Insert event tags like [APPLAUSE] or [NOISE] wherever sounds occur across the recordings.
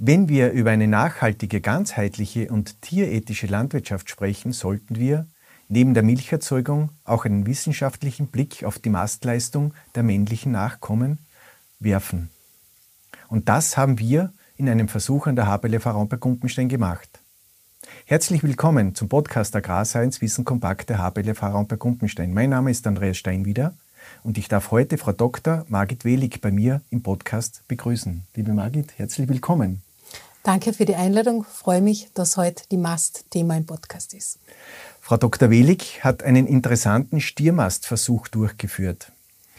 Wenn wir über eine nachhaltige, ganzheitliche und tierethische Landwirtschaft sprechen, sollten wir neben der Milcherzeugung auch einen wissenschaftlichen Blick auf die Mastleistung der männlichen Nachkommen werfen. Und das haben wir in einem Versuch an der HBLF Raumberg-Gumpenstein gemacht. Herzlich willkommen zum Podcast Agrarscience Wissen Kompakt der HBLF Raumberg-Gumpenstein. Mein Name ist Andreas Steinwieder und ich darf heute Frau Dr. Margit Welig bei mir im Podcast begrüßen. Liebe Margit, herzlich willkommen. Danke für die Einladung. Ich freue mich, dass heute die Mast Thema im Podcast ist. Frau Dr. Welig hat einen interessanten Stiermastversuch durchgeführt.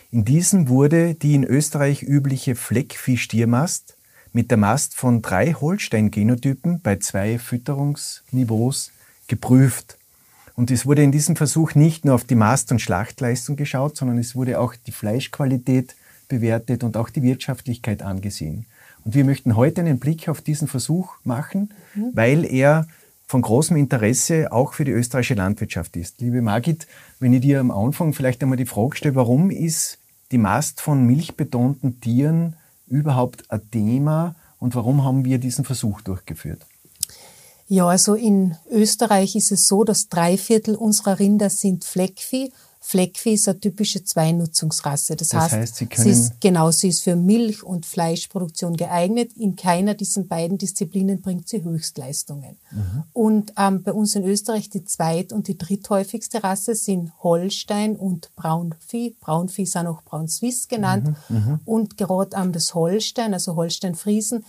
In diesem wurde die in Österreich übliche Fleckvieh-Stiermast mit der Mast von drei Holstein-Genotypen bei zwei Fütterungsniveaus geprüft. Und es wurde in diesem Versuch nicht nur auf die Mast- und Schlachtleistung geschaut, sondern es wurde auch die Fleischqualität bewertet und auch die Wirtschaftlichkeit angesehen. Und wir möchten heute einen Blick auf diesen Versuch machen, mhm. weil er von großem Interesse auch für die österreichische Landwirtschaft ist. Liebe Margit, wenn ich dir am Anfang vielleicht einmal die Frage stelle, warum ist die Mast von milchbetonten Tieren überhaupt ein Thema und warum haben wir diesen Versuch durchgeführt? Ja, also in Österreich ist es so, dass drei Viertel unserer Rinder sind Fleckvieh Fleckvieh ist eine typische Zweinutzungsrasse. Das, das heißt, heißt sie, sie ist, genau, sie ist für Milch- und Fleischproduktion geeignet. In keiner dieser beiden Disziplinen bringt sie Höchstleistungen. Mhm. Und ähm, bei uns in Österreich die zweit- und die dritthäufigste Rasse sind Holstein und Braunvieh. Braunvieh ist auch noch Braun-Swiss genannt. Mhm. Mhm. Und gerade ähm, das Holstein, also Holstein-Friesen,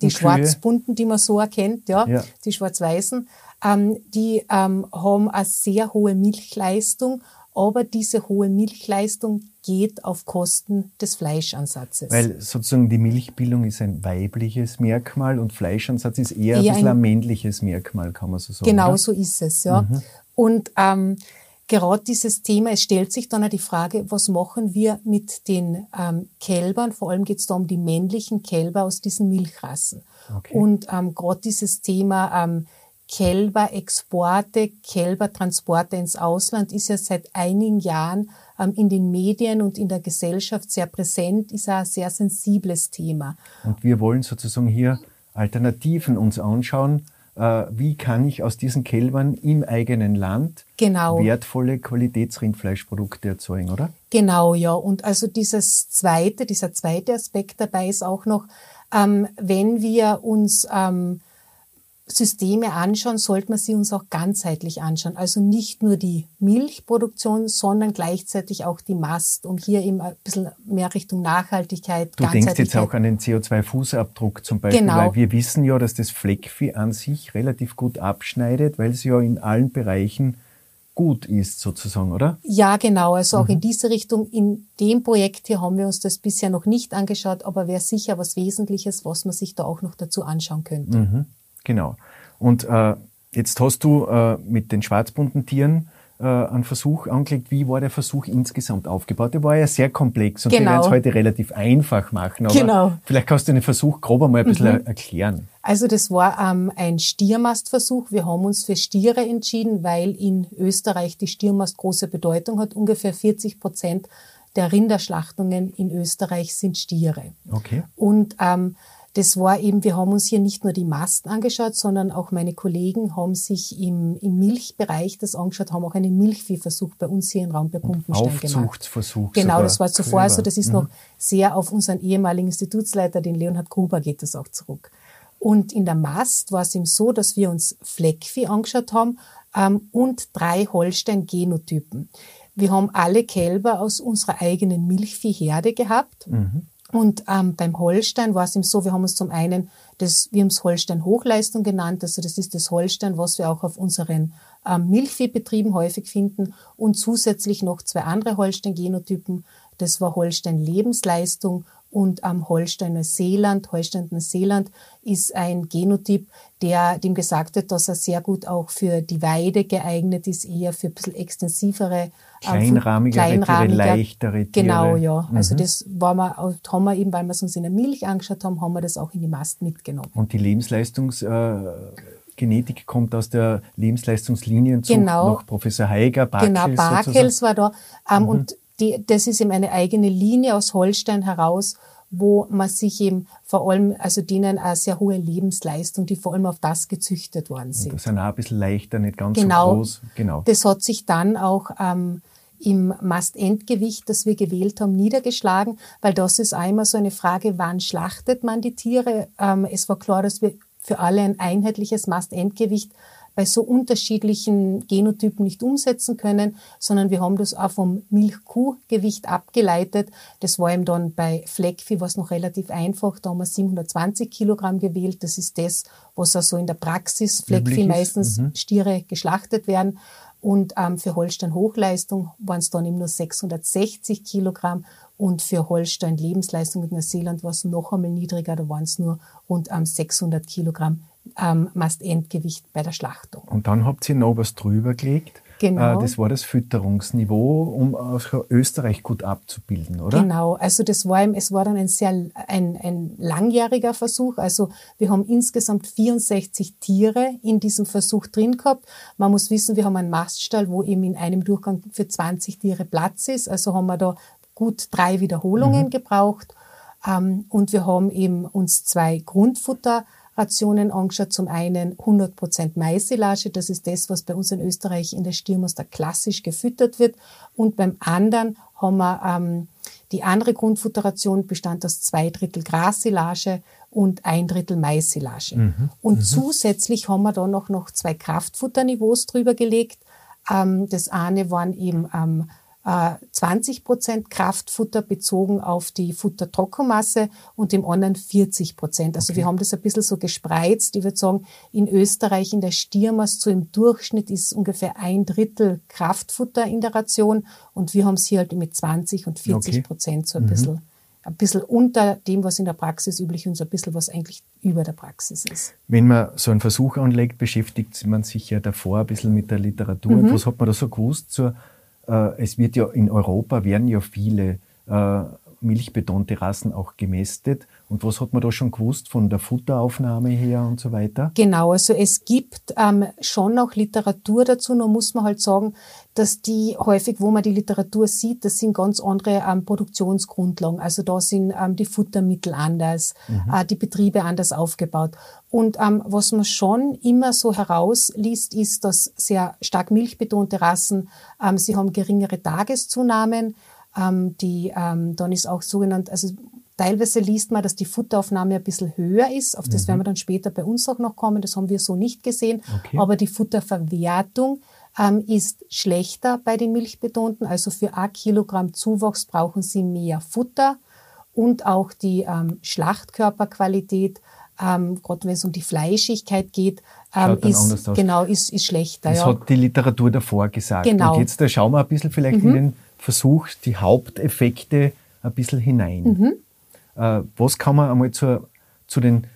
die Schwarzbunten, die man so erkennt, ja, ja. die Schwarz-Weißen ähm, die ähm, haben eine sehr hohe Milchleistung, aber diese hohe Milchleistung geht auf Kosten des Fleischansatzes. Weil sozusagen die Milchbildung ist ein weibliches Merkmal und Fleischansatz ist eher, eher ein bisschen ein, ein, männliches Merkmal, kann man so sagen. Genau oder? so ist es, ja. Mhm. Und ähm, gerade dieses Thema, es stellt sich dann auch die Frage, was machen wir mit den ähm, Kälbern? Vor allem geht es da um die männlichen Kälber aus diesen Milchrassen. Okay. Und ähm, gerade dieses Thema ähm, Kälberexporte, Kälbertransporte ins Ausland ist ja seit einigen Jahren ähm, in den Medien und in der Gesellschaft sehr präsent, ist ein sehr sensibles Thema. Und wir wollen sozusagen hier Alternativen uns anschauen. Äh, wie kann ich aus diesen Kälbern im eigenen Land genau. wertvolle Qualitätsrindfleischprodukte erzeugen, oder? Genau, ja. Und also dieses zweite, dieser zweite Aspekt dabei ist auch noch, ähm, wenn wir uns ähm, Systeme anschauen, sollte man sie uns auch ganzheitlich anschauen. Also nicht nur die Milchproduktion, sondern gleichzeitig auch die Mast, um hier eben ein bisschen mehr Richtung Nachhaltigkeit. Du denkst jetzt auch an den CO2-Fußabdruck zum Beispiel, genau. weil wir wissen ja, dass das Fleckvieh an sich relativ gut abschneidet, weil es ja in allen Bereichen gut ist sozusagen, oder? Ja, genau. Also auch mhm. in diese Richtung. In dem Projekt hier haben wir uns das bisher noch nicht angeschaut, aber wäre sicher was Wesentliches, was man sich da auch noch dazu anschauen könnte. Mhm. Genau. Und äh, jetzt hast du äh, mit den schwarzbunten Tieren äh, einen Versuch angelegt. Wie war der Versuch insgesamt aufgebaut? Der war ja sehr komplex und genau. wir werden es heute relativ einfach machen. Aber genau. vielleicht kannst du den Versuch grob einmal ein bisschen mhm. erklären. Also das war ähm, ein Stiermastversuch. Wir haben uns für Stiere entschieden, weil in Österreich die Stiermast große Bedeutung hat. Ungefähr 40 Prozent der Rinderschlachtungen in Österreich sind Stiere. Okay. Und ähm, das war eben, wir haben uns hier nicht nur die Masten angeschaut, sondern auch meine Kollegen haben sich im, im Milchbereich das angeschaut, haben auch einen Milchviehversuch bei uns hier in Raum bei Pumpenstein gemacht. Aufzuchtsversuch. Genau, das war zuvor, also das ist mhm. noch sehr auf unseren ehemaligen Institutsleiter, den Leonhard Gruber, geht das auch zurück. Und in der Mast war es eben so, dass wir uns Fleckvieh angeschaut haben ähm, und drei Holstein-Genotypen. Wir haben alle Kälber aus unserer eigenen Milchviehherde gehabt. Mhm. Und ähm, beim Holstein war es eben so, wir haben uns zum einen das, wir haben es Holstein Hochleistung genannt, also das ist das Holstein, was wir auch auf unseren ähm, Milchviehbetrieben häufig finden. Und zusätzlich noch zwei andere Holstein-Genotypen, das war Holstein Lebensleistung und am Holsteiner Seeland. Holsteiner Seeland ist ein Genotyp, der dem gesagt wird, dass er sehr gut auch für die Weide geeignet ist, eher für ein bisschen extensivere, kleinrahmigere, kleinrahmige, leichtere Tiere. Genau, ja. Also mhm. Also das war wir, haben wir eben, weil wir es uns in der Milch angeschaut haben, haben wir das auch in die Mast mitgenommen. Und die Lebensleistungs äh Genetik kommt aus der Lebensleistungslinienzucht genau. noch Professor Heiger, Barkels. Genau, Barkels war da. Ähm, mhm. Und die, das ist eben eine eigene Linie aus Holstein heraus, wo man sich eben vor allem, also denen eine sehr hohe Lebensleistung, die vor allem auf das gezüchtet worden sind. Und das sind auch ein bisschen leichter, nicht ganz genau, so groß. Genau. Das hat sich dann auch ähm, im Mastendgewicht, das wir gewählt haben, niedergeschlagen, weil das ist einmal so eine Frage, wann schlachtet man die Tiere? Ähm, es war klar, dass wir für alle ein einheitliches Mastendgewicht bei so unterschiedlichen Genotypen nicht umsetzen können, sondern wir haben das auch vom Milchkuhgewicht abgeleitet. Das war eben dann bei Fleckvieh was noch relativ einfach. Da haben wir 720 Kilogramm gewählt. Das ist das, was also in der Praxis Fleckvieh meistens mhm. Stiere geschlachtet werden. Und ähm, für Holstein Hochleistung waren es dann eben nur 660 Kilogramm und für Holstein Lebensleistung mit Neuseeland war es noch einmal niedriger, da waren es nur rund ähm, 600 Kilogramm ähm, Mastendgewicht bei der Schlachtung. Und dann habt ihr noch was drüber gelegt. Genau. Äh, das war das Fütterungsniveau, um Österreich gut abzubilden, oder? Genau. Also das war, es war dann ein sehr ein, ein langjähriger Versuch. Also wir haben insgesamt 64 Tiere in diesem Versuch drin gehabt. Man muss wissen, wir haben einen Maststall, wo eben in einem Durchgang für 20 Tiere Platz ist. Also haben wir da gut drei Wiederholungen mhm. gebraucht. Ähm, und wir haben eben uns zwei Grundfutter Rationen angeschaut. Zum einen 100% Maisilage, das ist das, was bei uns in Österreich in der Stiermuster klassisch gefüttert wird. Und beim anderen haben wir ähm, die andere Grundfutteration bestand aus zwei Drittel Grassilage und ein Drittel Maissilage. Mhm. Und mhm. zusätzlich haben wir da noch, noch zwei Kraftfutterniveaus drüber gelegt. Ähm, das eine waren eben ähm, 20 äh, Prozent Kraftfutter bezogen auf die Futtertrockenmasse und im anderen 40 Prozent. Also okay. wir haben das ein bisschen so gespreizt. Ich würde sagen, in Österreich in der Stiermast so im Durchschnitt ist ungefähr ein Drittel Kraftfutter in der Ration und wir haben es hier halt mit 20 und 40 Prozent so ein mhm. bisschen ein bisschen unter dem, was in der Praxis üblich ist und so ein bisschen, was eigentlich über der Praxis ist. Wenn man so einen Versuch anlegt, beschäftigt man sich ja davor ein bisschen mit der Literatur. Mhm. Was hat man da so gewusst zur äh, es wird ja in Europa werden ja viele äh, milchbetonte Rassen auch gemästet. Und was hat man da schon gewusst von der Futteraufnahme her und so weiter? Genau, also es gibt ähm, schon auch Literatur dazu, nur muss man halt sagen, dass die häufig, wo man die Literatur sieht, das sind ganz andere ähm, Produktionsgrundlagen. Also da sind ähm, die Futtermittel anders, mhm. äh, die Betriebe anders aufgebaut. Und ähm, was man schon immer so herausliest, ist, dass sehr stark milchbetonte Rassen, ähm, sie haben geringere Tageszunahmen, ähm, die, ähm, dann ist auch sogenannt, also teilweise liest man, dass die Futteraufnahme ein bisschen höher ist. Auf das mhm. werden wir dann später bei uns auch noch kommen. Das haben wir so nicht gesehen. Okay. Aber die Futterverwertung ähm, ist schlechter bei den Milchbetonten. Also für ein Kilogramm Zuwachs brauchen sie mehr Futter und auch die ähm, Schlachtkörperqualität, ähm, gerade wenn es um die Fleischigkeit geht, ähm, ist, genau, ist, ist schlechter. Das ja. hat die Literatur davor gesagt. Genau. Und jetzt da schauen wir ein bisschen vielleicht mhm. in den Versuch, die Haupteffekte ein bisschen hinein. Mhm. Äh, was kann man einmal zur, zu den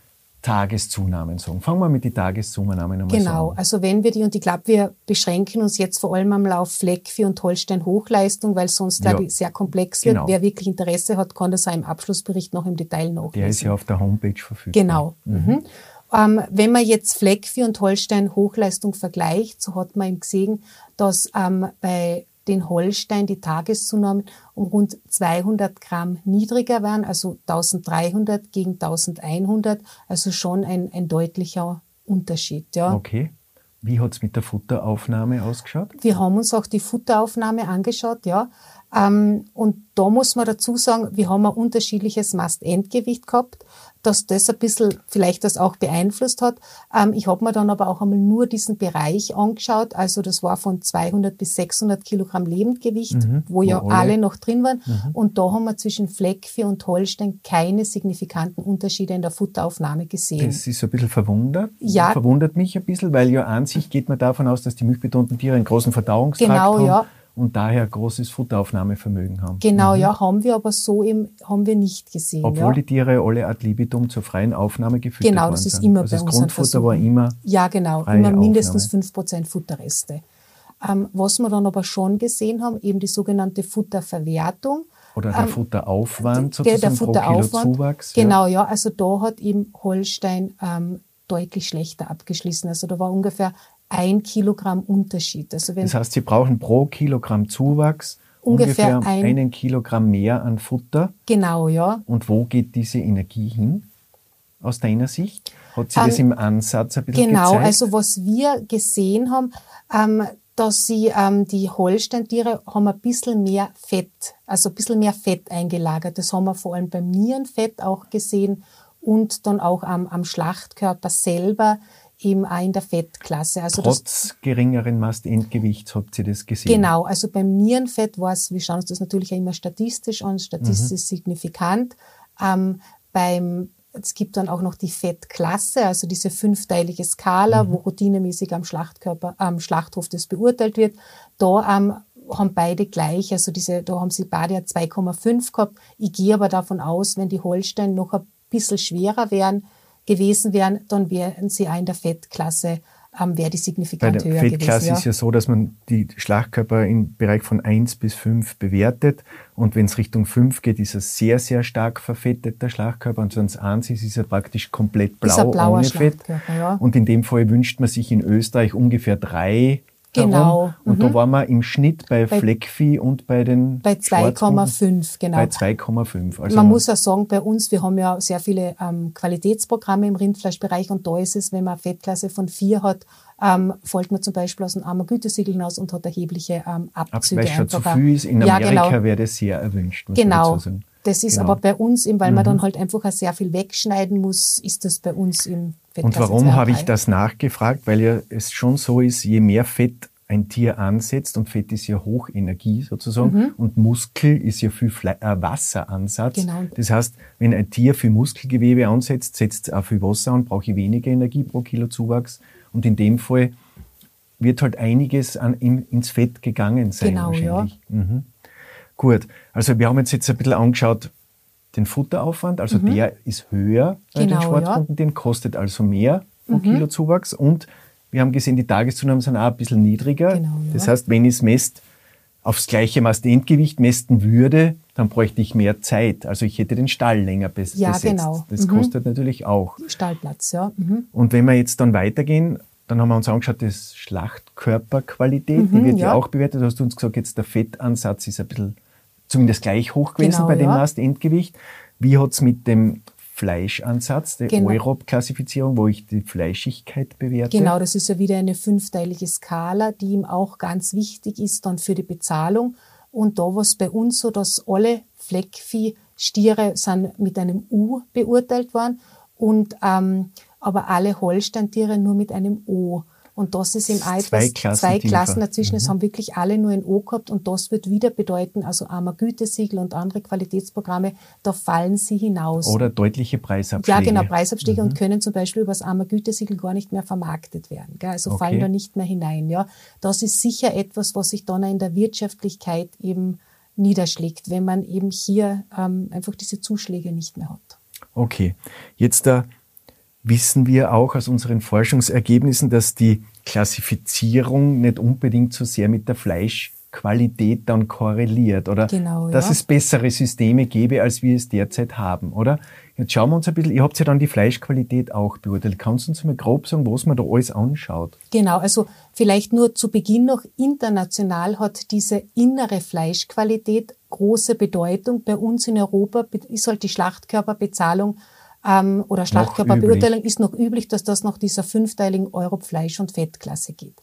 Tageszunahmen sagen? Fangen wir mit den Tageszunahmen einmal Genau, an. also wenn wir die, und ich glaube, wir beschränken uns jetzt vor allem am Lauf Fleckvieh und Holstein Hochleistung, weil sonst, glaube ja, ich, sehr komplex wird. Genau. Wer wirklich Interesse hat, kann das auch im Abschlussbericht noch im Detail nachlesen. Der ist ja auf der Homepage verfügbar. Genau. Mhm. Mhm. Ähm, wenn man jetzt Fleckvieh und Holstein Hochleistung vergleicht, so hat man eben gesehen, dass ähm, bei den Holstein die Tageszunahmen um rund 200 Gramm niedriger waren, also 1300 gegen 1100, also schon ein, ein deutlicher Unterschied. Ja. Okay. Wie hat's mit der Futteraufnahme ausgeschaut? Wir haben uns auch die Futteraufnahme angeschaut, ja. Ähm, und da muss man dazu sagen, wir haben ein unterschiedliches Mast-Endgewicht gehabt dass das ein bisschen vielleicht das auch beeinflusst hat. Ähm, ich habe mir dann aber auch einmal nur diesen Bereich angeschaut. Also das war von 200 bis 600 Kilogramm Lebendgewicht, mhm, wo ja alle. alle. noch drin waren. Mhm. Und da haben wir zwischen Fleckvieh und Holstein keine signifikanten Unterschiede in der Futteraufnahme gesehen. Das ist ein bisschen verwundert. Ja. Verwundert mich ein bisschen, weil ja an sich geht man davon aus, dass die milchbetonten Tiere einen großen Verdauungstrakt genau, haben. Genau, ja und daher großes Futteraufnahmevermögen haben. Genau, mhm. ja, haben wir aber so im, haben wir nicht gesehen. Obwohl ja. die Tiere alle ad libitum zur freien Aufnahme gefüttert Genau, das ist immer also bei das Grundfutter war immer Ja, genau, immer mindestens fünf Prozent Futterreste. Ähm, was wir dann aber schon gesehen haben, eben die sogenannte Futterverwertung. Oder der ähm, Futteraufwand sozusagen der, der Futteraufwand, pro Kilo Zuwachs. Genau, ja. ja, also da hat eben Holstein ähm, deutlich schlechter abgeschlossen. Also da war ungefähr ein Kilogramm Unterschied. Also wenn das heißt, Sie brauchen pro Kilogramm Zuwachs ungefähr, ungefähr ein, einen Kilogramm mehr an Futter. Genau, ja. Und wo geht diese Energie hin? Aus deiner Sicht? Hat sie um, das ähm, im Ansatz ein bisschen genau, gezeigt? Genau, also was wir gesehen haben, ähm, dass sie, ähm, die Holsteintiere haben ein bisschen mehr Fett, also ein bisschen mehr Fett eingelagert. Das haben wir vor allem beim Nierenfett auch gesehen und dann auch am, am Schlachtkörper selber eben auch in der Fettklasse. Also Trotz das, geringeren Mastendgewichts habt ihr das gesehen? Genau, also beim Nierenfett war es, wir schauen uns das natürlich auch immer statistisch an, statistisch mhm. signifikant. Ähm, beim, es gibt dann auch noch die Fettklasse, also diese fünfteilige Skala, mhm. wo routinemäßig am Schlachtkörper, am Schlachthof das beurteilt wird. Da ähm, haben beide gleich, also diese, da haben sie beide 2,5 gehabt. Ich gehe aber davon aus, wenn die Holstein noch ein bisschen schwerer wären, gewesen wären, dann wären sie auch in der Fettklasse ähm, wäre die signifikant höher gewesen. Bei der Fettklasse ist ja so, dass man die Schlachtkörper im Bereich von 1 bis 5 bewertet und wenn es Richtung 5 geht, ist er sehr, sehr stark verfettet, der Schlachtkörper und sonst 1 ist, ist er praktisch komplett blau, ohne Fett. Ja. Und in dem Fall wünscht man sich in Österreich ungefähr drei Genau. Und mhm. da waren wir im Schnitt bei, bei Fleckvieh und bei den Bei 2,5, genau. Bei 2,5. Also man muss auch sagen, bei uns, wir haben ja sehr viele ähm, Qualitätsprogramme im Rindfleischbereich und da ist es, wenn man eine Fettklasse von 4 hat, ähm, folgt man zum Beispiel aus einem armer Gütesiegel hinaus und hat erhebliche ähm, Abzüge. Weil schon zu viel ist. In Amerika ja, genau. wäre das sehr erwünscht. Genau. Das ist genau. aber bei uns, eben, weil mhm. man dann halt einfach auch sehr viel wegschneiden muss, ist das bei uns im und warum habe ich das nachgefragt? Weil ja es schon so ist, je mehr Fett ein Tier ansetzt, und Fett ist ja Hochenergie sozusagen, mhm. und Muskel ist ja viel Fle äh, Wasseransatz. Genau. Das heißt, wenn ein Tier viel Muskelgewebe ansetzt, setzt es auch viel Wasser an, brauche ich weniger Energie pro Kilo Zuwachs. Und in dem Fall wird halt einiges an, in, ins Fett gegangen sein genau, wahrscheinlich. Ja. Mhm. Gut, also wir haben jetzt, jetzt ein bisschen angeschaut, den Futteraufwand, also mhm. der ist höher bei genau, den Sporthunden, ja. den kostet also mehr pro mhm. Kilo Zuwachs und wir haben gesehen, die Tageszunahmen sind auch ein bisschen niedriger. Genau, ja. Das heißt, wenn ich es messt, aufs gleiche Mastendgewicht messen würde, dann bräuchte ich mehr Zeit. Also ich hätte den Stall länger bes ja, besetzt. Genau. Das mhm. kostet natürlich auch. Stallplatz, ja. Mhm. Und wenn wir jetzt dann weitergehen, dann haben wir uns angeschaut, das Schlachtkörperqualität, die mhm, wird ja. ja auch bewertet. Du hast uns gesagt, jetzt der Fettansatz ist ein bisschen zumindest gleich hoch gewesen genau, bei dem ja. Mast-Endgewicht. Wie hat's mit dem Fleischansatz, der genau. Europe-Klassifizierung, wo ich die Fleischigkeit bewerte? Genau, das ist ja wieder eine fünfteilige Skala, die ihm auch ganz wichtig ist dann für die Bezahlung. Und da war es bei uns so, dass alle Fleckvieh-Stiere sind mit einem U beurteilt worden und ähm, aber alle Holsteintiere nur mit einem O. Und das ist im Alt zwei Klassen, zwei Klassen dazwischen. Mhm. Es haben wirklich alle nur ein O gehabt und das wird wieder bedeuten, also armer Gütesiegel und andere Qualitätsprogramme, da fallen sie hinaus. Oder deutliche Preisabschläge. Ja, genau, Preisabschläge mhm. und können zum Beispiel über das armer Gütesiegel gar nicht mehr vermarktet werden. Gell? Also okay. fallen da nicht mehr hinein. Ja, das ist sicher etwas, was sich dann in der Wirtschaftlichkeit eben niederschlägt, wenn man eben hier ähm, einfach diese Zuschläge nicht mehr hat. Okay, jetzt da wissen wir auch aus unseren Forschungsergebnissen, dass die Klassifizierung nicht unbedingt so sehr mit der Fleischqualität dann korreliert oder genau, dass ja. es bessere Systeme gäbe, als wir es derzeit haben, oder? Jetzt schauen wir uns ein bisschen, ihr habt ja dann die Fleischqualität auch beurteilt. Kannst du uns mal grob sagen, was man da alles anschaut? Genau, also vielleicht nur zu Beginn noch, international hat diese innere Fleischqualität große Bedeutung. Bei uns in Europa ist halt die Schlachtkörperbezahlung ähm, oder Schlachtkörperbeurteilung ist noch üblich, dass das nach dieser fünfteiligen Euro-Fleisch- und Fettklasse geht.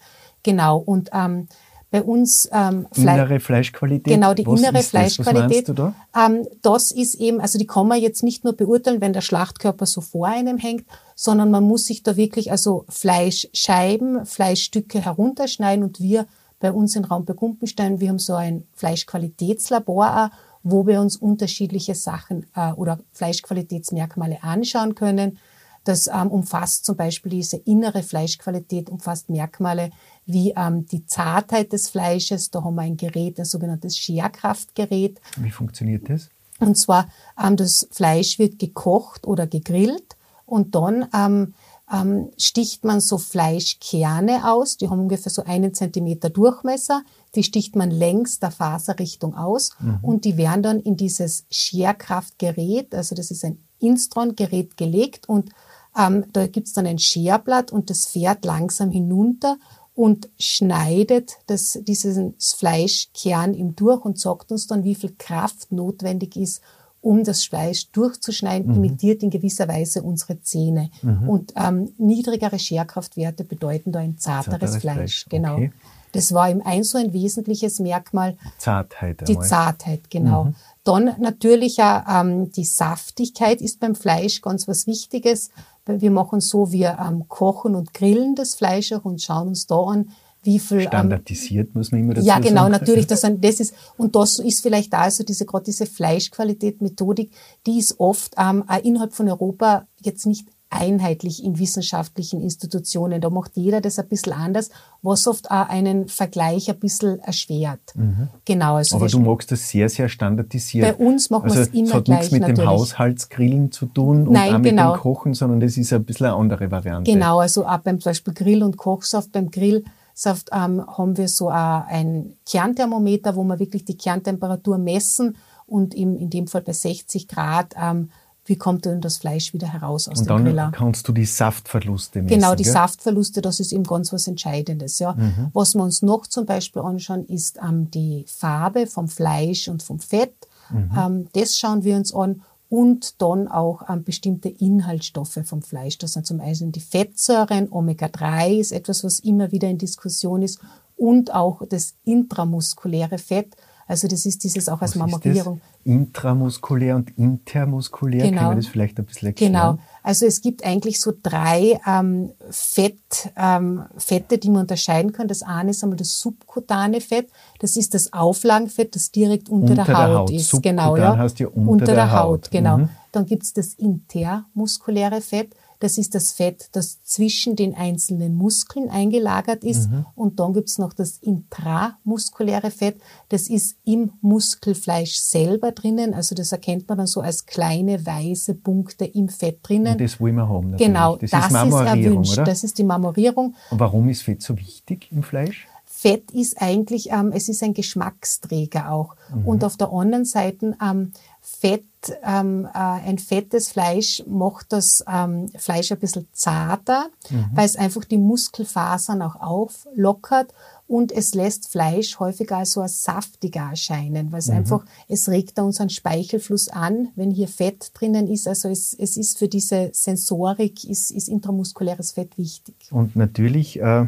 Genau. Und ähm, bei uns ähm, Fle innere Fleischqualität. Genau, die Was innere Fleischqualität. Das? Da? Ähm, das ist eben, also die kann man jetzt nicht nur beurteilen, wenn der Schlachtkörper so vor einem hängt, sondern man muss sich da wirklich also Fleischscheiben, Fleischstücke herunterschneiden und wir bei uns in Raum Gumpenstein, wir haben so ein Fleischqualitätslabor auch, wo wir uns unterschiedliche Sachen äh, oder Fleischqualitätsmerkmale anschauen können. Das ähm, umfasst zum Beispiel diese innere Fleischqualität, umfasst Merkmale wie ähm, die Zartheit des Fleisches. Da haben wir ein Gerät, ein sogenanntes Scherkraftgerät. Wie funktioniert das? Und zwar, ähm, das Fleisch wird gekocht oder gegrillt und dann ähm, ähm, sticht man so Fleischkerne aus, die haben ungefähr so einen Zentimeter Durchmesser, die sticht man längs der Faserrichtung aus mhm. und die werden dann in dieses Scherkraftgerät, also das ist ein Instron-Gerät gelegt und Ähm, da gibt's dann ein Scherblatt und das fährt langsam hinunter und schneidet das, dieses Fleischkern ihm durch und sagt uns dann, wie viel Kraft notwendig ist, um das Fleisch durchzuschneiden, mhm. imitiert in gewisser Weise unsere Zähne. Mhm. Und ähm, niedrigere Scherkraftwerte bedeuten da ein zarteres, zarteres Fleisch. Fleisch. Genau. Okay. Das war ihm ein so ein wesentliches Merkmal. Zartheit. Die einmal. Zartheit, genau. Mhm. Dann natürlich auch ähm, die Saftigkeit ist beim Fleisch ganz was Wichtiges. Wir machen so, wir ähm, kochen und grillen das Fleisch auch und schauen uns da an, wie viel. Ähm, Standardisiert ähm, muss man immer dazu Ja, genau, sagen. natürlich. Das, [LAUGHS] das ist, und das ist vielleicht da also diese, gerade diese Fleischqualität, Methodik, die ist oft ähm, auch innerhalb von Europa jetzt nicht einheitlich in wissenschaftlichen Institutionen. Da macht jeder das ein bisschen anders, was oft auch einen Vergleich ein bisschen erschwert. Mhm. Genau. Also Aber du magst das sehr, sehr standardisiert. Bei uns machen also, wir es immer gleich. Es hat nichts mit natürlich. dem Haushaltsgrillen zu tun und Nein, auch mit genau. dem Kochen, sondern das ist ein bisschen eine andere Variante. Genau, also auch beim zum Beispiel Grill und Kochsaft. Beim Grill Saft, ähm, haben wir so ein Kernthermometer, wo wir wirklich die Kerntemperatur messen und im, in dem Fall bei 60 Grad ähm, wie kommt denn das Fleisch wieder heraus aus und dem Griller? Und dann kannst du die Saftverluste messen. Genau, die gell? Saftverluste, das ist eben ganz was Entscheidendes. Ja. Mhm. Was wir uns noch zum Beispiel anschauen, ist ähm, die Farbe vom Fleisch und vom Fett. Mhm. Ähm, das schauen wir uns an und dann auch ähm, bestimmte Inhaltsstoffe vom Fleisch. Das sind zum einen die Fettsäuren, Omega-3 ist etwas, was immer wieder in Diskussion ist und auch das intramuskuläre Fett. Also das ist dieses auch als Mammogrierung. Intramuskulär und intermuskulär, genau. können wir das vielleicht ein bisschen erklären? Genau. Also es gibt eigentlich so drei ähm, Fett, ähm, Fette, die man unterscheiden kann. Das eine ist einmal das subkutane Fett. Das ist das Auflagenfett, das direkt unter, unter der, Haut der, Haut ist. Subkutan genau, ja. heißt ja unter, unter der, der Haut. Haut. Genau. Mhm. Dann gibt's das intermuskuläre Fett. Das ist das Fett, das zwischen den einzelnen Muskeln eingelagert ist. Mhm. Und dann gibt's noch das intramuskuläre Fett. Das ist im Muskelfleisch selber drinnen. Also das erkennt man dann so als kleine weiße Punkte im Fett drinnen. Und das wollen wir haben. Natürlich. Genau, das, das ist, ist erwünscht. Oder? Das ist die Marmorierung. Und warum ist Fett so wichtig im Fleisch? Fett ist eigentlich, ähm, es ist ein Geschmacksträger auch. Mhm. Und auf der anderen Seite ähm, Fett, ähm, äh, ein fettes Fleisch macht das ähm, Fleisch ein bisschen zarter, mhm. weil es einfach die Muskelfasern auch auflockert und es lässt Fleisch häufiger so als saftiger erscheinen, weil es mhm. einfach, es regt da unseren Speichelfluss an, wenn hier Fett drinnen ist. Also es, es ist für diese Sensorik, ist, ist intramuskuläres Fett wichtig. Und natürlich äh,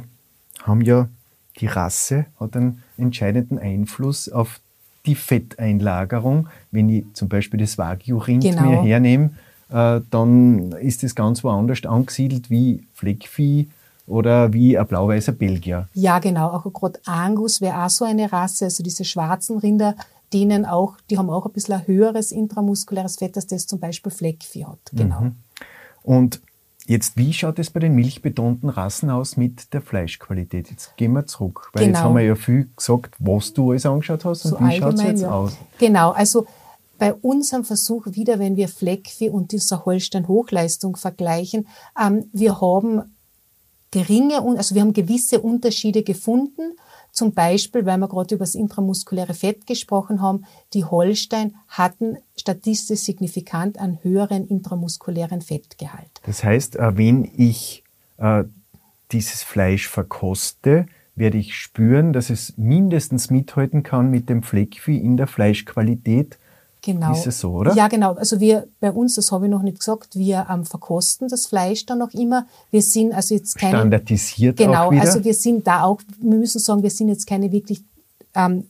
haben ja die Rasse hat einen entscheidenden Einfluss auf die Fetteinlagerung. Wenn ich zum Beispiel das Wagyu-Rind genau. mir hernehme, äh, dann ist es ganz woanders angesiedelt wie Fleckvieh oder wie ein blau-weißer Belgier. Ja, genau. Auch gerade Angus wäre auch so eine Rasse, also diese schwarzen Rinder, denen auch, die haben auch ein bisschen ein höheres intramuskuläres Fett, als das zum Beispiel Fleckvieh hat. Genau. Mhm. Und Jetzt, wie schaut es bei den milchbetonten Rassen aus mit der Fleischqualität? Jetzt gehen wir zurück, weil genau. jetzt haben wir ja viel gesagt, was du alles angeschaut hast und so wie schaut es jetzt ja. aus? Genau, also bei unserem Versuch wieder, wenn wir Fleckvieh und dieser Holstein-Hochleistung vergleichen, ähm, wir haben geringe, also wir haben gewisse Unterschiede gefunden, zum Beispiel, weil wir gerade über das intramuskuläre Fett gesprochen haben, die Holstein hatten statistisch signifikant einen höheren intramuskulären Fettgehalt. Das heißt, äh, wenn ich äh, dieses Fleisch verkoste, werde ich spüren, dass es mindestens mithalten kann mit dem Fleckvieh in der Fleischqualität Genau. Ist es so, oder? Ja, genau. Also wir bei uns, das habe ich noch nicht gesagt, wir ähm, verkosten das Fleisch dann noch immer. Wir sind also jetzt keine standardisiert genau. Auch. Also wir sind da auch. Wir müssen sagen, wir sind jetzt keine wirklich ähm,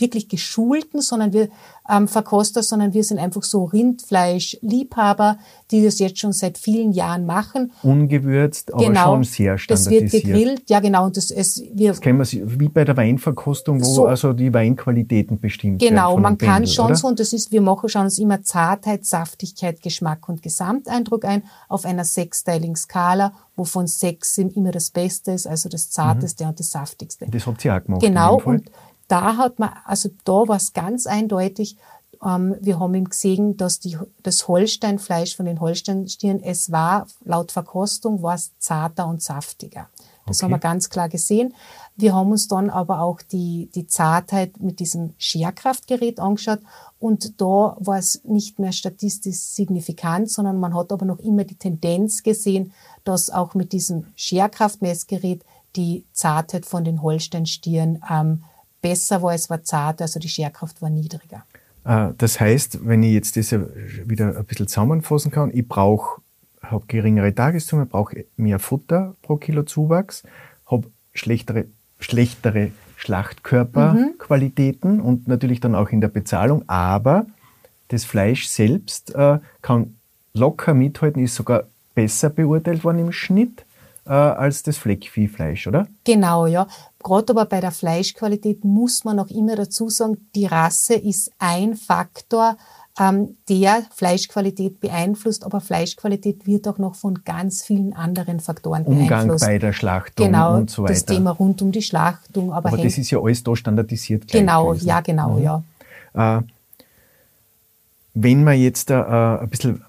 wirklich geschulten, sondern wir ähm, Verkoster, sondern wir sind einfach so Rindfleischliebhaber, die das jetzt schon seit vielen Jahren machen. Ungewürzt, aber genau, schon sehr standardisiert. Das wird gegrillt, ja genau. Und das, es, wir, das kennen wir wie bei der Weinverkostung, wo so, also die Weinqualitäten bestimmt genau, werden. Genau, man Bändel, kann schon oder? so, und das ist, wir machen, schauen uns immer Zartheit, Saftigkeit, Geschmack und Gesamteindruck ein auf einer sechsteiligen Skala, wovon sechs immer das Beste ist, also das Zarteste mhm. und das Saftigste. Das habt ihr auch gemacht. Genau, und da hat man, also da war es ganz eindeutig, ähm, wir haben ihm gesehen, dass die, das Holsteinfleisch von den Holsteinstieren, es war laut Verkostung, war es zarter und saftiger. Das okay. haben wir ganz klar gesehen. Wir haben uns dann aber auch die, die Zartheit mit diesem Scherkraftgerät angeschaut und da war es nicht mehr statistisch signifikant, sondern man hat aber noch immer die Tendenz gesehen, dass auch mit diesem Scherkraftmessgerät die Zartheit von den Holsteinstieren ähm, besser war. Es war zart, also die Scherkraft war niedriger. Äh, das heißt, wenn ich jetzt das wieder ein bisschen zusammenfassen kann, ich brauche, habe geringere Tagessumme, brauche mehr Futter pro Kilo Zuwachs, habe schlechtere, schlechtere Schlachtkörperqualitäten mhm. und natürlich dann auch in der Bezahlung, aber das Fleisch selbst äh, kann locker mithalten, ist sogar besser beurteilt worden im Schnitt äh, als das Fleckviehfleisch, oder? Genau, ja. Gerade aber bei der Fleischqualität muss man auch immer dazu sagen, die Rasse ist ein Faktor, ähm, der Fleischqualität beeinflusst, aber Fleischqualität wird auch noch von ganz vielen anderen Faktoren Umgang beeinflusst. bei der Schlachtung genau, und so weiter. das Thema rund um die Schlachtung. Aber, aber das ist ja alles da standardisiert. Genau, ja, genau, mhm. ja. Äh, wenn man jetzt äh, ein bisschen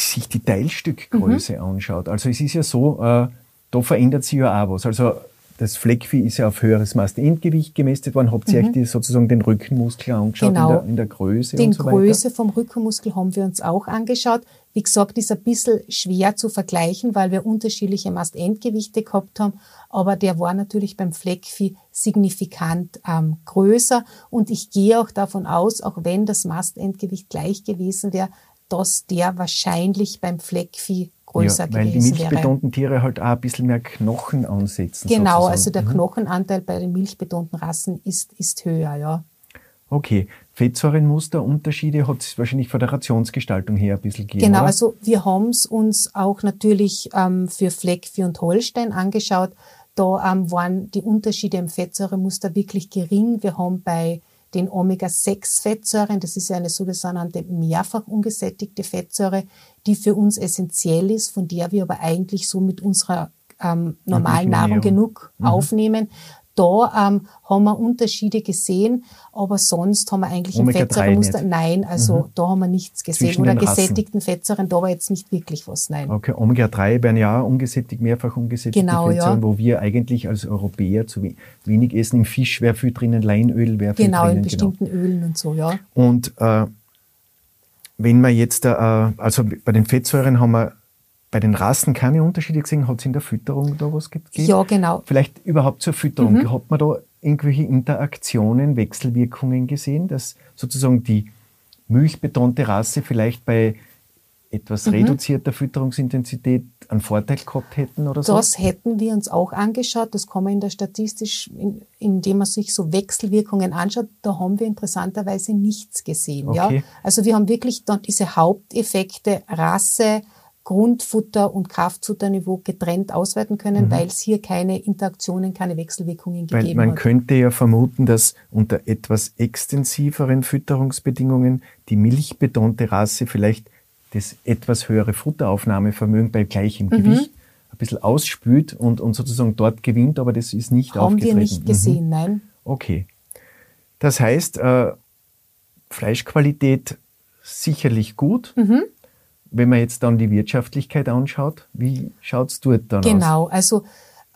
sich die Teilstückgröße mhm. anschaut, also es ist ja so, äh, da verändert sich ja auch was. Also das Fleckvieh ist ja auf höheres Mastendgewicht gemästet worden. Habt ihr mhm. euch sozusagen den Rückenmuskel angeschaut genau. in, der, in der Größe Den und so Größe vom Rückenmuskel haben wir uns auch angeschaut. Wie gesagt, ist ein bisschen schwer zu vergleichen, weil wir unterschiedliche Mastendgewichte gehabt haben. Aber der war natürlich beim Fleckvieh signifikant ähm, größer. Und ich gehe auch davon aus, auch wenn das Mastendgewicht gleich gewesen wäre, dass der wahrscheinlich beim Fleckvieh größer ja, weil gewesen die milchbetonten Tiere halt auch ein bisschen mehr Knochen ansetzen. Genau, sozusagen. also der mhm. Knochenanteil bei den milchbetonten Rassen ist, ist höher, ja. Okay. Fettsäurenmusterunterschiede hat es wahrscheinlich von der Rationsgestaltung her ein bisschen gegeben. Genau, oder? also wir haben es uns auch natürlich ähm, für Fleckvieh und Holstein angeschaut. Da ähm, waren die Unterschiede im Fettsäuremuster wirklich gering. Wir haben bei den Omega-6-Fettsäuren, das ist ja eine sogenannte mehrfach ungesättigte Fettsäure, die für uns essentiell ist, von der wir aber eigentlich so mit unserer ähm, normalen Nahrung genug mhm. aufnehmen. Da ähm, haben wir Unterschiede gesehen, aber sonst haben wir eigentlich im Fettsäuremuster, nein, also mhm. da haben wir nichts gesehen. Zwischen Oder gesättigten Fettsäuren, da war jetzt nicht wirklich was, nein. Okay, Omega-3 werden ja ungesättigt, mehrfach ungesättigte genau, Fettsäuren, ja. wo wir eigentlich als Europäer zu wenig essen. Im Fisch wäre viel drinnen, Leinöl wäre viel genau, drinnen. Genau, in bestimmten genau. Ölen und so, ja. Und äh, wenn man jetzt, äh, also bei den Fettsäuren haben wir bei den Rassen keine Unterschiede gesehen. Hat es in der Fütterung da was gegeben? Ja, genau. Vielleicht überhaupt zur Fütterung. Mhm. Hat man da irgendwelche Interaktionen, Wechselwirkungen gesehen, dass sozusagen die milchbetonte Rasse vielleicht bei etwas mhm. reduzierter Fütterungsintensität einen Vorteil gehabt hätten oder so? Das hätten wir uns auch angeschaut. Das kann man in der statistisch, in, indem man sich so Wechselwirkungen anschaut, da haben wir interessanterweise nichts gesehen. Okay. Ja? Also wir haben wirklich dort diese Haupteffekte Rasse, Grundfutter- und Kraftfutterniveau getrennt auswerten können, mhm. weil es hier keine Interaktionen, keine Wechselwirkungen weil gegeben man hat. Man könnte ja vermuten, dass unter etwas extensiveren Fütterungsbedingungen die milchbetonte Rasse vielleicht das etwas höhere Futteraufnahmevermögen bei gleichem mhm. Gewicht ein bisschen ausspült und, und sozusagen dort gewinnt, aber das ist nicht Haben aufgetreten. Haben wir nicht gesehen, mhm. nein. Okay. Das heißt, äh, Fleischqualität sicherlich gut. Mhm wenn man jetzt dann die Wirtschaftlichkeit anschaut, wie schaut es dort dann genau, aus? Genau, also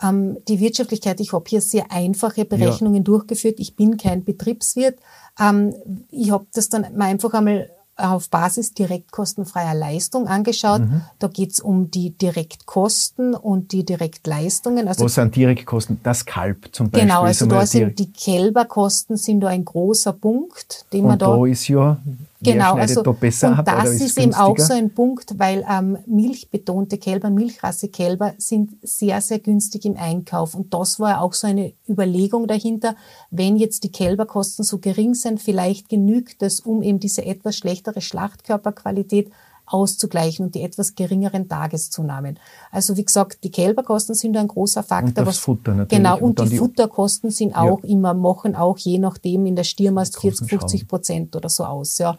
ähm, die Wirtschaftlichkeit, ich habe hier sehr einfache Berechnungen ja. durchgeführt. Ich bin kein Betriebswirt. Ähm, ich habe das dann mal einfach einmal auf Basis direktkostenfreier Leistung angeschaut. Mhm. Da geht's um die Direktkosten und die Direktleistungen. Also Was sind Direktkosten? Das Kalb zum Beispiel. Genau, also da sind die Kälberkosten sind da ein großer Punkt, den und man da. da ist ja Genau, also besser und ab, das ist, ist eben auch so ein Punkt, weil ähm, milchbetonte Kälber, Milchrasse Kälber sind sehr, sehr günstig im Einkauf. Und das war auch so eine Überlegung dahinter, wenn jetzt die Kälberkosten so gering sind, vielleicht genügt es, um eben diese etwas schlechtere Schlachtkörperqualität auszugleichen und die etwas geringeren Tageszunahmen. Also wie gesagt, die Kälberkosten sind ein großer Faktor. Und das was, Futter natürlich. Genau, und, und die, die, Futterkosten sind auch ja. immer, machen auch je nachdem in der Stiermast 40, 50 Prozent oder so aus. Ja.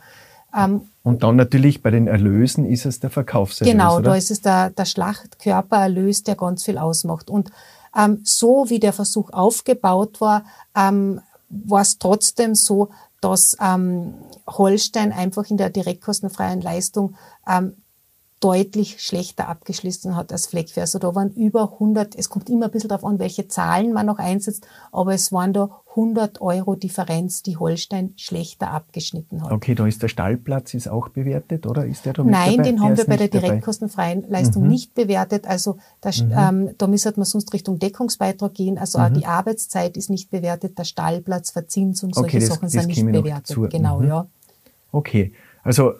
Ähm, und dann natürlich bei den Erlösen ist es der Verkaufserlös. Genau, oder? da ist es der, der Schlachtkörpererlös, der ganz viel ausmacht. Und ähm, so wie der Versuch aufgebaut war, ähm, war es trotzdem so, dass ähm, Holstein einfach in der direktkostenfreien Leistung ähm, deutlich schlechter abgeschlossen hat als Fleckvieh. Also da waren über 100, es kommt immer ein bisschen darauf an, welche Zahlen man noch einsetzt, aber es waren da 100 Euro Differenz, die Holstein schlechter abgeschnitten hat. Okay, da ist der Stallplatz ist auch bewertet, oder ist der da mit Nein, dabei? den haben der wir bei der direktkostenfreien Leistung Mhm. nicht bewertet. Also da, Mhm. ähm, da müsste man sonst Richtung Deckungsbeitrag gehen. Also auch Mhm. die Arbeitszeit ist nicht bewertet, der Stallplatz, Verzinsung, solche Okay, das- Sachen das sind nicht bewertet. Genau, Mhm. ja. Okay, also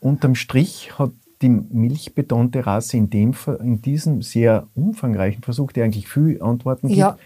unterm Strich hat die milchbetonte Rasse in, dem, in diesem sehr umfangreichen Versuch, der eigentlich viel Antworten gibt, Ja.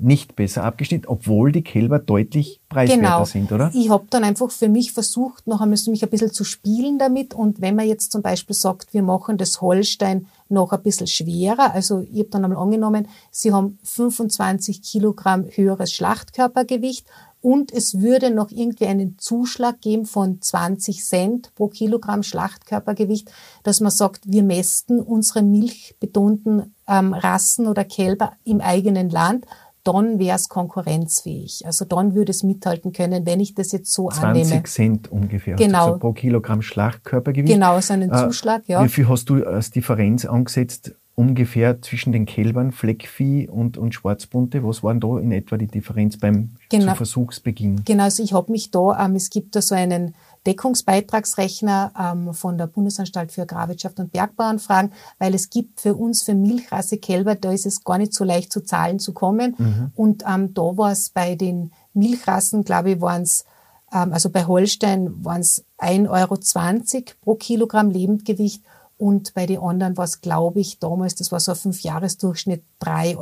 nicht besser abgeschnitten, obwohl die Kälber deutlich preiswerter Genau. sind, oder? Ich habe dann einfach für mich versucht, noch einmal mich ein bisschen zu spielen damit. Und wenn man jetzt zum Beispiel sagt, wir machen das Holstein noch ein bisschen schwerer, also ich habe dann einmal angenommen, sie haben 25 Kilogramm höheres Schlachtkörpergewicht und es würde noch irgendwie einen Zuschlag geben von 20 Cent pro Kilogramm Schlachtkörpergewicht, dass man sagt, wir mästen unsere milchbetonten ähm, Rassen oder Kälber im eigenen Land dann wäre es konkurrenzfähig. Also dann würde es mithalten können, wenn ich das jetzt so 20 annehme. Cent ungefähr du Genau. gesagt, pro Kilogramm Schlachtkörpergewicht. Genau, so einen Äh, Zuschlag, ja. Wie viel hast du als Differenz angesetzt ungefähr zwischen den Kälbern, Fleckvieh und, und Schwarzbunte? Was war denn da in etwa die Differenz beim Genau. Versuchsbeginn? Genau, also ich habe mich da, ähm, es gibt da so einen Deckungsbeitragsrechner ähm, von der Bundesanstalt für Agrarwirtschaft und Bergbauernfragen, weil es gibt für uns, für Milchrasse Kälber, da ist es gar nicht so leicht zu Zahlen zu kommen. Mhm. Und ähm, da war es bei den Milchrassen, glaube ich, waren es, ähm, also bei Holstein waren es 1,20 Euro pro Kilogramm Lebendgewicht und bei den anderen war es, glaube ich, damals, das war so ein Fünfjahresdurchschnitt, 3,30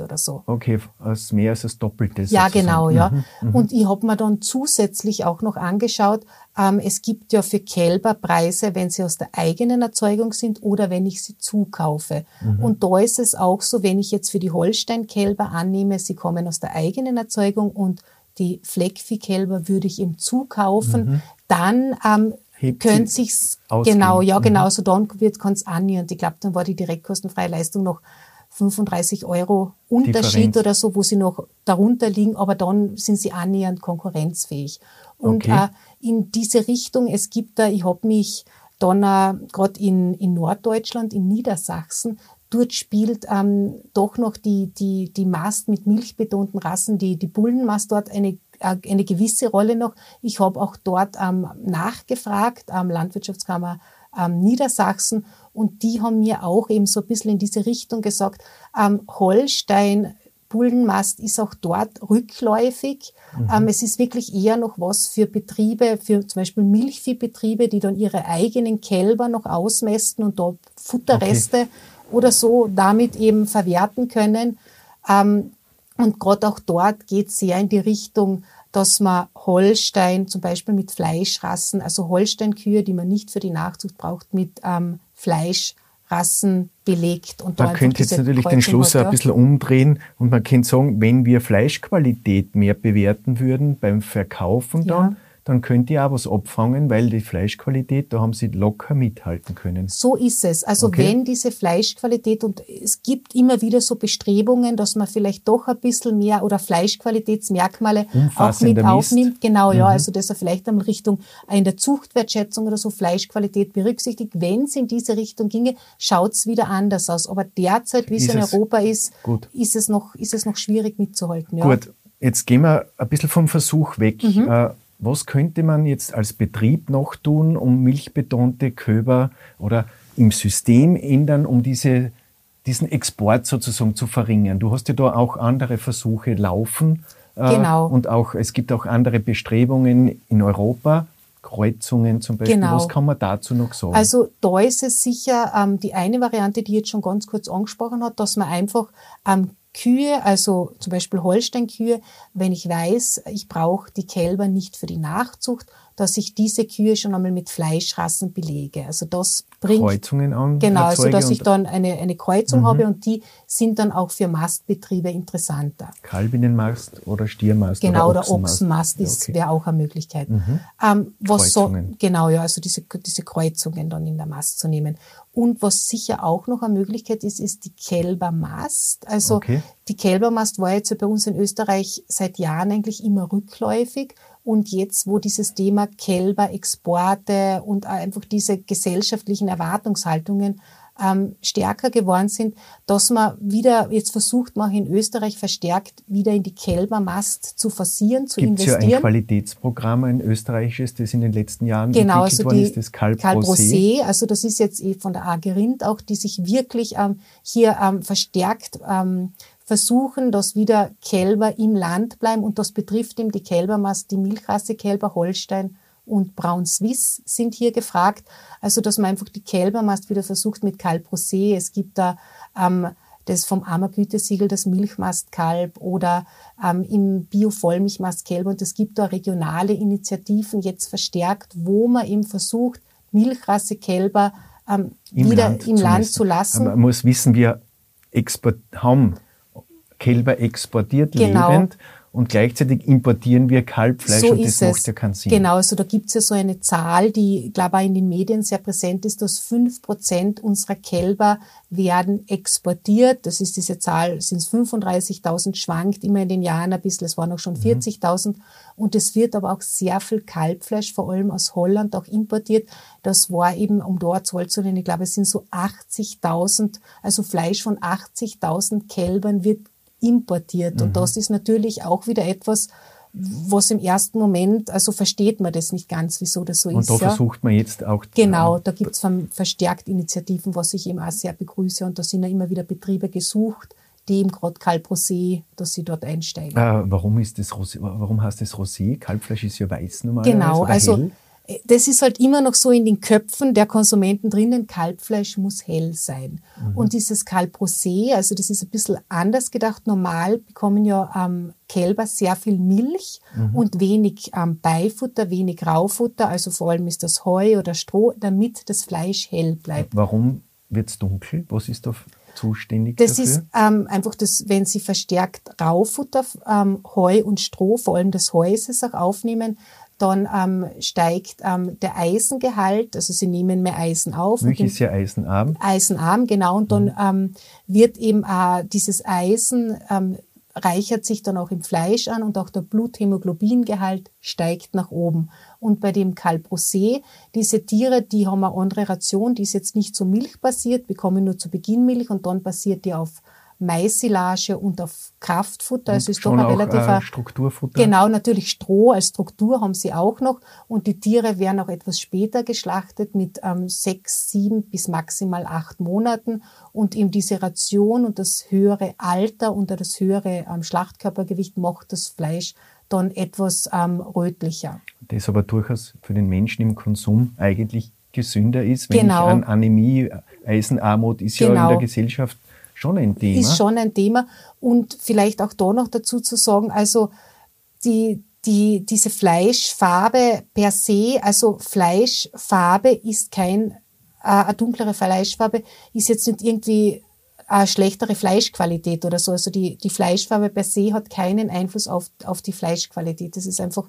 Euro oder so. Okay, als mehr als das Doppelte. Ja, sozusagen. genau, ja. Mhm, Und ich habe mir dann zusätzlich auch noch angeschaut, ähm, es gibt ja für Kälber Preise, wenn sie aus der eigenen Erzeugung sind oder wenn ich sie zukaufe. Mhm. Und da ist es auch so, wenn ich jetzt für die Holstein-Kälber annehme, sie kommen aus der eigenen Erzeugung und die Fleckviehkälber würde ich eben zukaufen, dann ähm, Mhm. Hebt sie sich's ausgehen. genau, ja Mhm. genau, so dann wird kann's annähernd. Ich glaube, dann war die direktkostenfreie Leistung noch 35 Euro Unterschied Differenz. oder so, wo sie noch darunter liegen, aber dann sind sie annähernd konkurrenzfähig. Und Okay. äh, in diese Richtung, es gibt da, ich habe mich dann äh, gerade in, in Norddeutschland, in Niedersachsen, dort spielt ähm, doch noch die, die, die Mast mit milchbetonten Rassen, die, die Bullenmast dort eine, eine gewisse Rolle noch. Ich habe auch dort ähm, nachgefragt, am Landwirtschaftskammer ähm, Niedersachsen und die haben mir auch eben so ein bisschen in diese Richtung gesagt, ähm, Holstein, Bullenmast ist auch dort rückläufig. Ähm, es ist wirklich eher noch was für Betriebe, für zum Beispiel Milchviehbetriebe, die dann ihre eigenen Kälber noch ausmästen und da Futterreste oder so damit eben verwerten können. Ähm, und gerade auch dort geht es sehr in die Richtung, dass man Holstein zum Beispiel mit Fleischrassen, also Holsteinkühe, die man nicht für die Nachzucht braucht, mit ähm, Fleischrassen belegt. Und Man könnte jetzt natürlich den Kreuzung Schluss hat, ein bisschen umdrehen und man könnte sagen, wenn wir Fleischqualität mehr bewerten würden beim Verkaufen dann, Ja. Dann könnt ihr auch was abfangen, weil die Fleischqualität, da haben sie locker mithalten können. So ist es. Also Okay. wenn diese Fleischqualität und es gibt immer wieder so Bestrebungen, dass man vielleicht doch ein bisschen mehr oder Fleischqualitätsmerkmale auch mit aufnimmt. Genau, ja. Mhm. Also dass er vielleicht einmal Richtung in der Zuchtwertschätzung oder so Fleischqualität berücksichtigt. Wenn es in diese Richtung ginge, schaut es wieder anders aus. Aber derzeit, wie es in Europa ist, Gut. ist es noch, ist es noch schwierig mitzuhalten. Ja. Gut, jetzt gehen wir ein bisschen vom Versuch weg. Mhm. Was könnte man jetzt als Betrieb noch tun, um milchbetonte Köber oder im System ändern, um diese, diesen Export sozusagen zu verringern? Du hast ja da auch andere Versuche laufen. äh, Genau. Und auch, es gibt auch andere Bestrebungen in Europa, Kreuzungen zum Beispiel. Genau. Was kann man dazu noch sagen? Also da ist es sicher ähm, die eine Variante, die jetzt schon ganz kurz angesprochen hat, dass man einfach ähm, Kühe, also zum Beispiel Holsteinkühe, wenn ich weiß, ich brauche die Kälber nicht für die Nachzucht, dass ich diese Kühe schon einmal mit Fleischrassen belege. Also das bringt Kreuzungen an. Genau, also dass ich dann eine, eine Kreuzung Mhm. habe und die sind dann auch für Mastbetriebe interessanter. Kalbinnenmast oder Stiermast Genau, oder Ochsenmast. Ochsenmast Ja, ist, okay. wäre auch eine Möglichkeit. Mhm. Ähm, was so, Kreuzungen. genau, ja, also diese, diese Kreuzungen dann in der Mast zu nehmen. Und was sicher auch noch eine Möglichkeit ist, ist die Kälbermast. Also Okay. die Kälbermast war jetzt bei uns in Österreich seit Jahren eigentlich immer rückläufig. Und jetzt, wo dieses Thema Kälberexporte und einfach diese gesellschaftlichen Erwartungshaltungen ähm, stärker geworden sind, dass man wieder, jetzt versucht man in Österreich verstärkt wieder in die Kälbermast zu forcieren, zu Gibt's investieren. Gibt ja ein Qualitätsprogramm, ein österreichisches, das in den letzten Jahren genau, entwickelt also worden ist, das Kalb Rosé. Also das ist jetzt eh von der AG Rind auch, die sich wirklich ähm, hier ähm, verstärkt ähm, versuchen, dass wieder Kälber im Land bleiben und das betrifft eben die Kälbermast, die Milchrasse-Kälber Holstein und Braun Swiss sind hier gefragt. Also, dass man einfach die Kälbermast wieder versucht mit Kalb Rosé. Es gibt da ähm, das vom Ammergütesiegel, das Milchmastkalb oder ähm, im Bio-Vollmilchmastkälber. Und es gibt da regionale Initiativen jetzt verstärkt, wo man eben versucht, Milchrasse-Kälber ähm, wieder Land im Land zu lassen. man muss wissen, wir export haben Kälber exportiert, genau. lebend und gleichzeitig importieren wir Kalbfleisch so und das macht ja keinen Sinn. Genau, also da gibt's ja so eine Zahl, die, glaube ich, auch in den Medien sehr präsent ist, dass fünf Prozent unserer Kälber werden exportiert. Das ist diese Zahl, sind es 35.000, schwankt immer in den Jahren ein bisschen, es waren auch schon 40.000. Mhm. Und es wird aber auch sehr viel Kalbfleisch, vor allem aus Holland, auch importiert. Das war eben, um dort zu nennen, ich glaube, es sind so 80.000, also Fleisch von 80.000 Kälbern wird importiert. Mhm. Und das ist natürlich auch wieder etwas, was im ersten Moment, also versteht man das nicht ganz, wieso das so und ist. Und da ja. versucht man jetzt auch. Genau, da gibt es verstärkt Initiativen, was ich eben auch sehr begrüße. Und da sind ja immer wieder Betriebe gesucht, die im gerade Kalbrosé, dass sie dort einsteigen. Äh, warum ist das Rosé, warum heißt das Rosé? Kalbfleisch ist ja weiß normalerweise. Genau, also hell? Das ist halt immer noch so in den Köpfen der Konsumenten drinnen, Kalbfleisch muss hell sein. Mhm. Und dieses Kalbrosé, also das ist ein bisschen anders gedacht. Normal bekommen ja ähm, Kälber sehr viel Milch mhm. und wenig ähm, Beifutter, wenig Raufutter, also vor allem ist das Heu oder Stroh, damit das Fleisch hell bleibt. Warum wird es dunkel? Was ist da zuständig das dafür? ist ähm, einfach das, wenn Sie verstärkt Raufutter, ähm, Heu und Stroh, vor allem das Heu ist es auch aufnehmen, dann ähm, steigt ähm, der Eisengehalt, also sie nehmen mehr Eisen auf. Milch ist ja eisenarm. Eisenarm, genau. Und dann mhm. ähm, wird eben äh, dieses Eisen ähm, reichert sich dann auch im Fleisch an und auch der Bluthämoglobingehalt steigt nach oben. Und bei dem Calprosé, diese Tiere, die haben eine andere Ration, die ist jetzt nicht so milchbasiert, bekommen nur zu Beginn Milch und dann basiert die auf Maissilage und auf Kraftfutter. Also ist doch ein relativ äh, Strukturfutter. Genau, natürlich Stroh als Struktur haben sie auch noch. Und die Tiere werden auch etwas später geschlachtet mit ähm, sechs, sieben bis maximal acht Monaten. Und eben diese Ration und das höhere Alter und das höhere ähm, Schlachtkörpergewicht macht das Fleisch dann etwas ähm, rötlicher. Das aber durchaus für den Menschen im Konsum eigentlich gesünder ist, wenn genau. ich an Anämie, Eisenarmut ist genau. ja in der genau. Gesellschaft schon ein Thema. Ist schon ein Thema. Und vielleicht auch da noch dazu zu sagen, also die, die, diese Fleischfarbe per se, also Fleischfarbe ist kein, äh, eine dunklere Fleischfarbe, ist jetzt nicht irgendwie eine schlechtere Fleischqualität oder so. Also die, die Fleischfarbe per se hat keinen Einfluss auf, auf die Fleischqualität. Das ist einfach,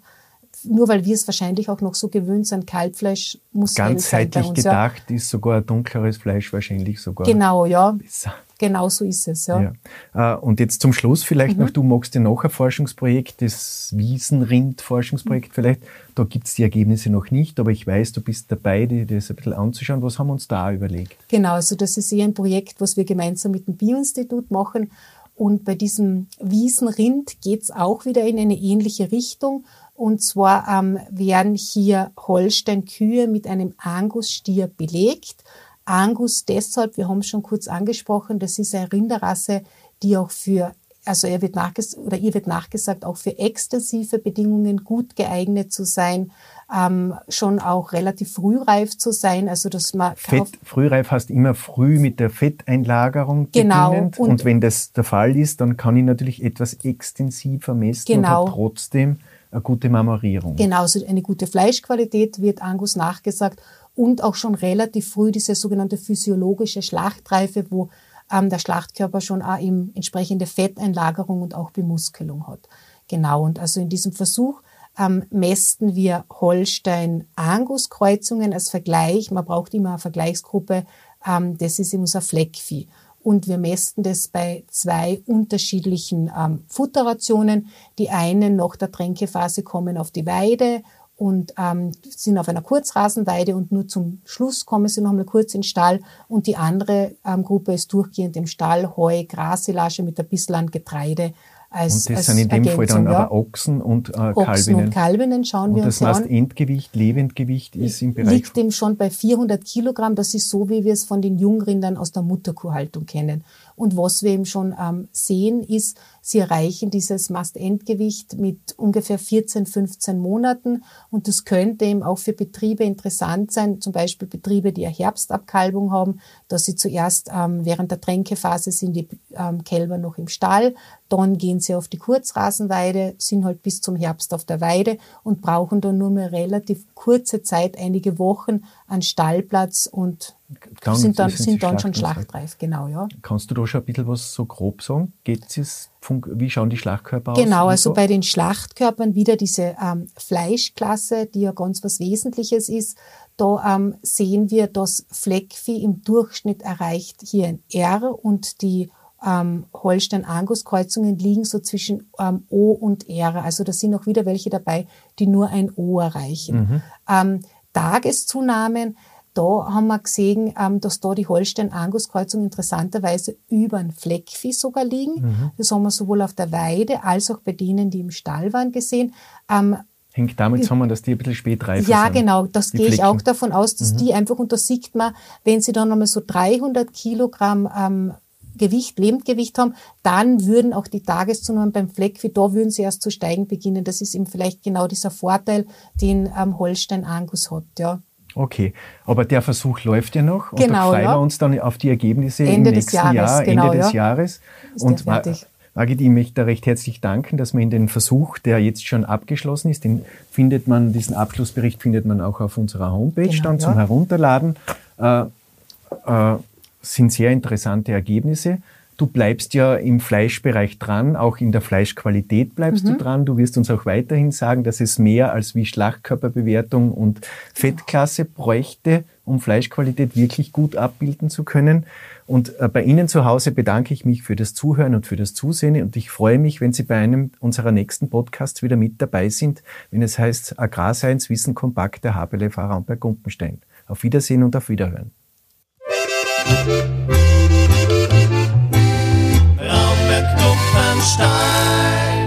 nur weil wir es wahrscheinlich auch noch so gewöhnt sind, Kalbfleisch muss Ganzheitlich gedacht ja. ist sogar dunkleres Fleisch wahrscheinlich sogar genau, ja. besser. Genau so ist es, ja. ja. Äh, und jetzt zum Schluss vielleicht mhm. noch, du magst ja noch ein Forschungsprojekt, das Wiesenrind-Forschungsprojekt mhm. vielleicht. Da gibt es die Ergebnisse noch nicht, aber ich weiß, du bist dabei, dir das ein bisschen anzuschauen. Was haben wir uns da überlegt? Genau, also das ist eher ein Projekt, was wir gemeinsam mit dem Bioinstitut machen. Und bei diesem Wiesenrind geht es auch wieder in eine ähnliche Richtung. Und zwar ähm, werden hier Holstein-Kühe mit einem Angus-Stier belegt. Angus deshalb, wir haben es schon kurz angesprochen, das ist eine Rinderrasse, die auch für also er wird nachges oder ihr wird nachgesagt, auch für extensive Bedingungen gut geeignet zu sein, ähm, schon auch relativ frühreif zu sein, also dass man Fett, frühreif heißt immer früh mit der Fetteinlagerung genau. beginnend. Und, und wenn das der Fall ist, dann kann ich natürlich etwas extensiver messen genau. und trotzdem eine gute Marmorierung. Genau, also eine gute Fleischqualität wird Angus nachgesagt und auch schon relativ früh diese sogenannte physiologische Schlachtreife, wo ähm, der Schlachtkörper schon auch eben entsprechende Fetteinlagerung und auch Bemuskelung hat. Genau, und also in diesem Versuch ähm, mästen wir Holstein-Angus-Kreuzungen als Vergleich. Man braucht immer eine Vergleichsgruppe, ähm, das ist unser Fleckvieh. und wir mästen das bei zwei unterschiedlichen ähm, Futterrationen. Die einen nach der Tränkephase kommen auf die Weide und ähm, sind auf einer Kurzrasenweide und nur zum Schluss kommen sie noch einmal kurz in den Stall und die andere ähm, Gruppe ist durchgehend im Stall, Heu, Grassilage mit ein bisschen an Getreide als, und das als sind in dem Ergänzung, Fall dann ja. aber Ochsen und äh, Ochsen Kalbinnen. und Kalbinnen schauen und wir uns an. Das heißt, Endgewicht, Lebendgewicht ist im Bereich... Liegt dem schon bei 400 Kilogramm. Das ist so, wie wir es von den Jungrindern aus der Mutterkuhhaltung kennen. Und was wir eben schon ähm, sehen, ist, sie erreichen dieses Mast-Endgewicht mit ungefähr 14, 15 Monaten. Und das könnte eben auch für Betriebe interessant sein, zum Beispiel Betriebe, die eine Herbstabkalbung haben, dass sie zuerst ähm, während der Tränkephase sind die ähm, Kälber noch im Stall, dann gehen sie auf die Kurzrasenweide, sind halt bis zum Herbst auf der Weide und brauchen dann nur mehr relativ kurze Zeit, einige Wochen an Stallplatz und dann sind dann, sind dann schon schlachtreif, genau, ja. Kannst du da schon ein bisschen was so grob sagen? Geht's es, wie schauen die Schlachtkörper aus? Genau, also bei den Schlachtkörpern wieder diese ähm, Fleischklasse, die ja ganz was Wesentliches ist. Da ähm, sehen wir, dass Fleckvieh im Durchschnitt erreicht hier ein R und die ähm, Holstein-Angus-Kreuzungen liegen so zwischen ähm, O und R. Also da sind auch wieder welche dabei, die nur ein O erreichen. Mhm. Ähm, Tageszunahmen da haben wir gesehen, ähm, dass da die Holstein-Angus-Kreuzung interessanterweise über ein Fleckvieh sogar liegen. Mhm. Das haben wir sowohl auf der Weide als auch bei denen, die im Stall waren, gesehen. Ähm, Hängt damit zusammen, dass die ein bisschen spät reif ja, sind. Ja, genau. Das gehe ich auch davon aus, dass mhm. die einfach, und das sieht man, wenn sie dann nochmal so 300 Kilogramm ähm, Gewicht, Lebendgewicht haben, dann würden auch die Tageszunahmen beim Fleckvieh, da würden sie erst zu steigen beginnen. Das ist eben vielleicht genau dieser Vorteil, den ähm, Holstein Angus hat, ja. Okay, aber der Versuch läuft ja noch und genau, da freuen ja. wir uns dann auf die Ergebnisse Ende im nächsten Jahres, Jahr, genau, Ende des Jahres. Ist und. Margit, ich möchte da recht herzlich danken, dass man in den Versuch, der jetzt schon abgeschlossen ist, den findet man, diesen Abschlussbericht findet man auch auf unserer Homepage genau, dann zum Herunterladen. Äh, äh, sind sehr interessante Ergebnisse. Du bleibst ja im Fleischbereich dran, auch in der Fleischqualität bleibst mhm. du dran. Du wirst uns auch weiterhin sagen, dass es mehr als wie Schlachtkörperbewertung und Fettklasse bräuchte, um Fleischqualität wirklich gut abbilden zu können. Und äh, bei Ihnen zu Hause bedanke ich mich für das Zuhören und für das Zusehen und ich freue mich, wenn Sie bei einem unserer nächsten Podcasts wieder mit dabei sind, wenn es heißt Agrarscience Wissen kompakt der HBLF Raumberg Gumpenstein. Auf Wiedersehen und auf Wiederhören. Raum mit Kupfenstein.